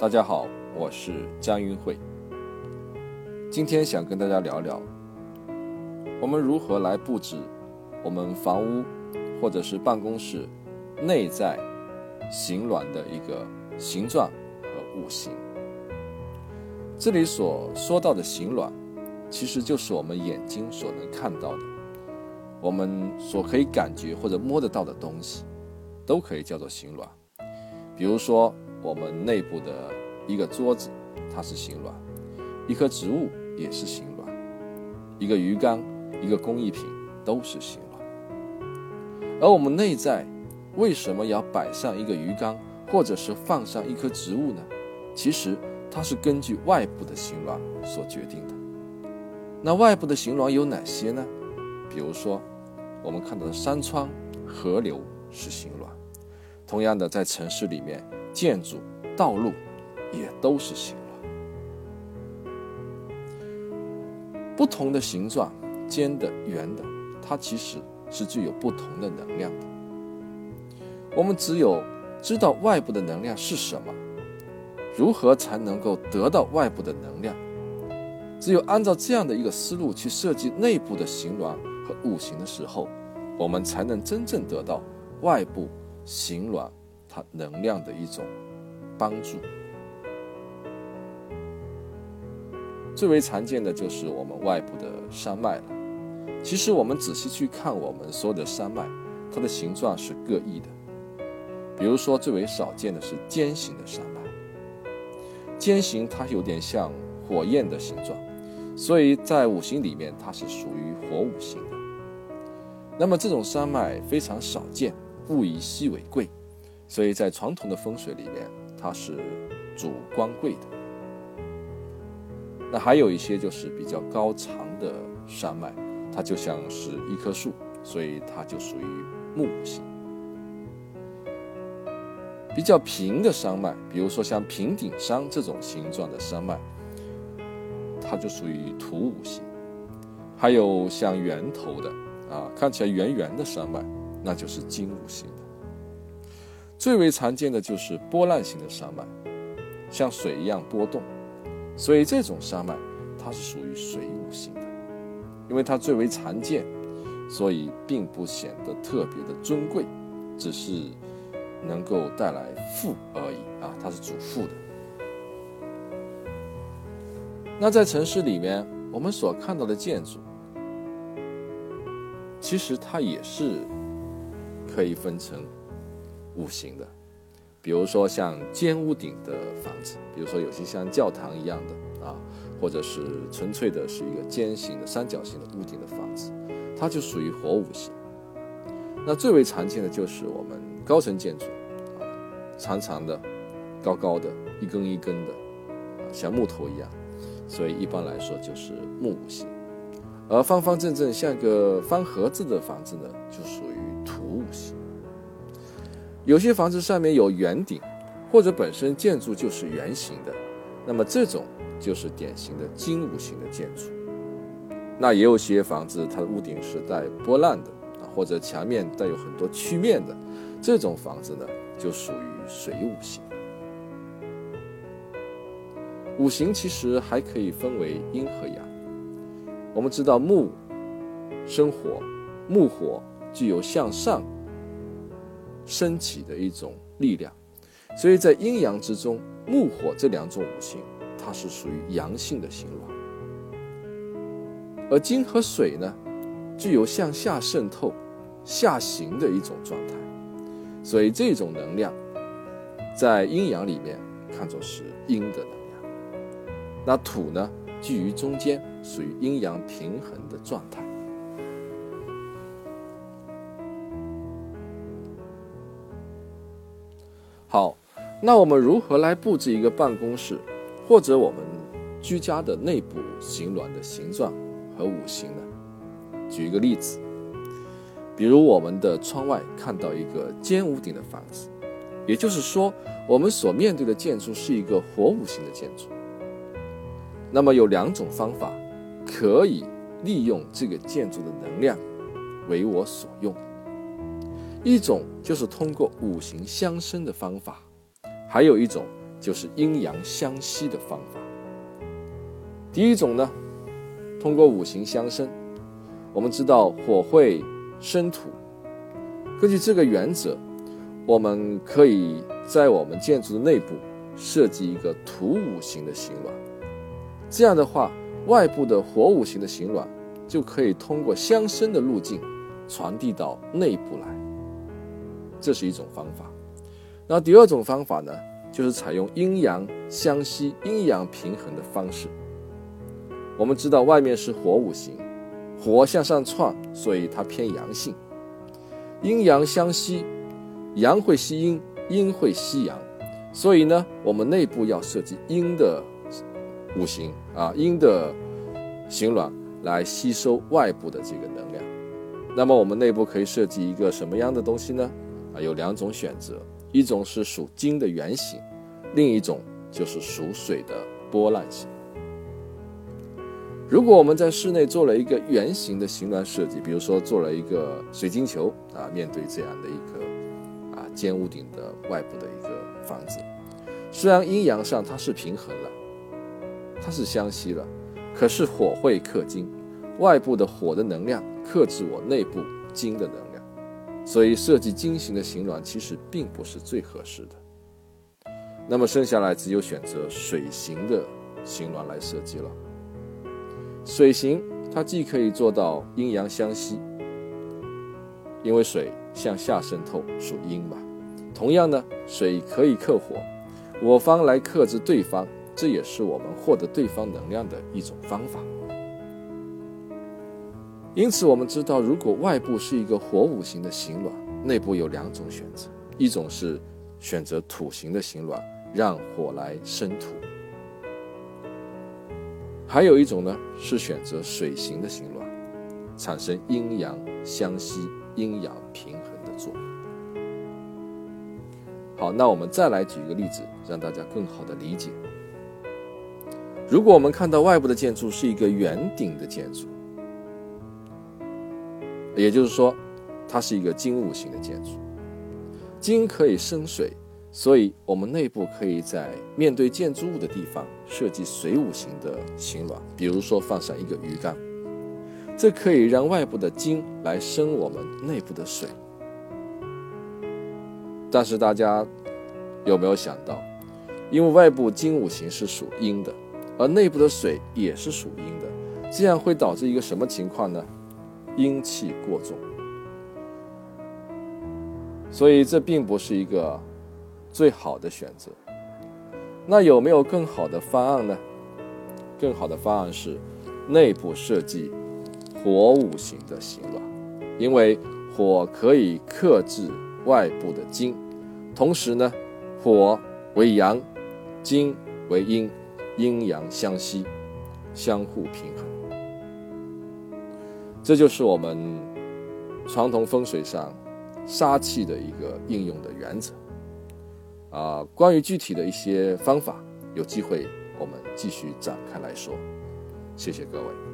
大家好，我是江云慧。今天想跟大家聊聊，我们如何来布置我们房屋或者是办公室内在形卵的一个形状和物形。这里所说到的形卵，其实就是我们眼睛所能看到的，我们所可以感觉或者摸得到的东西，都可以叫做形卵。比如说。我们内部的一个桌子，它是形卵；一棵植物也是形卵；一个鱼缸、一个工艺品都是形卵。而我们内在为什么要摆上一个鱼缸，或者是放上一棵植物呢？其实它是根据外部的形卵所决定的。那外部的形卵有哪些呢？比如说，我们看到的山川、河流是形卵。同样的，在城市里面。建筑、道路也都是形卵，不同的形状，尖的、圆的，它其实是具有不同的能量的。我们只有知道外部的能量是什么，如何才能够得到外部的能量，只有按照这样的一个思路去设计内部的形卵和五行的时候，我们才能真正得到外部形卵。它能量的一种帮助，最为常见的就是我们外部的山脉了。其实我们仔细去看，我们所有的山脉，它的形状是各异的。比如说，最为少见的是尖形的山脉。尖形它有点像火焰的形状，所以在五行里面它是属于火五行的。那么这种山脉非常少见，物以稀为贵。所以在传统的风水里面，它是主光贵的。那还有一些就是比较高长的山脉，它就像是一棵树，所以它就属于木型。比较平的山脉，比如说像平顶山这种形状的山脉，它就属于土五行。还有像圆头的啊，看起来圆圆的山脉，那就是金五行。最为常见的就是波浪形的山脉，像水一样波动，所以这种山脉它是属于水五行的。因为它最为常见，所以并不显得特别的尊贵，只是能够带来富而已啊，它是主富的。那在城市里面，我们所看到的建筑，其实它也是可以分成。五行的，比如说像尖屋顶的房子，比如说有些像教堂一样的啊，或者是纯粹的是一个尖形的三角形的屋顶的房子，它就属于火五行。那最为常见的就是我们高层建筑啊，长长的、高高的、一根一根的，像木头一样，所以一般来说就是木五行。而方方正正像个方盒子的房子呢，就属于土五行。有些房子上面有圆顶，或者本身建筑就是圆形的，那么这种就是典型的金五行的建筑。那也有些房子，它的屋顶是带波浪的啊，或者墙面带有很多曲面的，这种房子呢就属于水五行。五行其实还可以分为阴和阳。我们知道木生火，木火具有向上。升起的一种力量，所以在阴阳之中，木火这两种五行，它是属于阳性的形卵；而金和水呢，具有向下渗透、下行的一种状态，所以这种能量在阴阳里面看作是阴的能量。那土呢，居于中间，属于阴阳平衡的状态。好，那我们如何来布置一个办公室，或者我们居家的内部形卵的形状和五行呢？举一个例子，比如我们的窗外看到一个尖屋顶的房子，也就是说，我们所面对的建筑是一个火五行的建筑。那么有两种方法可以利用这个建筑的能量为我所用。一种就是通过五行相生的方法，还有一种就是阴阳相吸的方法。第一种呢，通过五行相生。我们知道火会生土，根据这个原则，我们可以在我们建筑的内部设计一个土五行的形卵。这样的话，外部的火五行的形卵就可以通过相生的路径传递到内部来。这是一种方法。那第二种方法呢，就是采用阴阳相吸、阴阳平衡的方式。我们知道外面是火五行。火向上窜，所以它偏阳性。阴阳相吸，阳会吸阴，阴会吸阳，所以呢，我们内部要设计阴的五行啊，阴的形卵来吸收外部的这个能量。那么我们内部可以设计一个什么样的东西呢？啊，有两种选择，一种是属金的圆形，另一种就是属水的波浪形。如果我们在室内做了一个圆形的形峦设计，比如说做了一个水晶球啊，面对这样的一个啊尖屋顶的外部的一个房子，虽然阴阳上它是平衡了，它是相吸了，可是火会克金，外部的火的能量克制我内部金的能量，所以设计金型的形峦其实并不是最合适的。那么剩下来只有选择水型的形峦来设计了。水型它既可以做到阴阳相吸，因为水向下渗透属阴嘛。同样呢，水可以克火，我方来克制对方，这也是我们获得对方能量的一种方法。因此，我们知道，如果外部是一个火五行的形卵，内部有两种选择：一种是选择土型的形卵，让火来生土。还有一种呢，是选择水型的形卵，产生阴阳相吸、阴阳平衡的作用。好，那我们再来举一个例子，让大家更好的理解。如果我们看到外部的建筑是一个圆顶的建筑，也就是说，它是一个金五行的建筑，金可以生水。所以，我们内部可以在面对建筑物的地方设计水五行的形峦，比如说放上一个鱼缸，这可以让外部的金来生我们内部的水。但是大家有没有想到，因为外部金五行是属阴的，而内部的水也是属阴的，这样会导致一个什么情况呢？阴气过重。所以这并不是一个。最好的选择，那有没有更好的方案呢？更好的方案是内部设计火五行的形峦，因为火可以克制外部的金，同时呢，火为阳，金为阴，阴阳相吸，相互平衡。这就是我们传统风水上杀气的一个应用的原则。啊，关于具体的一些方法，有机会我们继续展开来说。谢谢各位。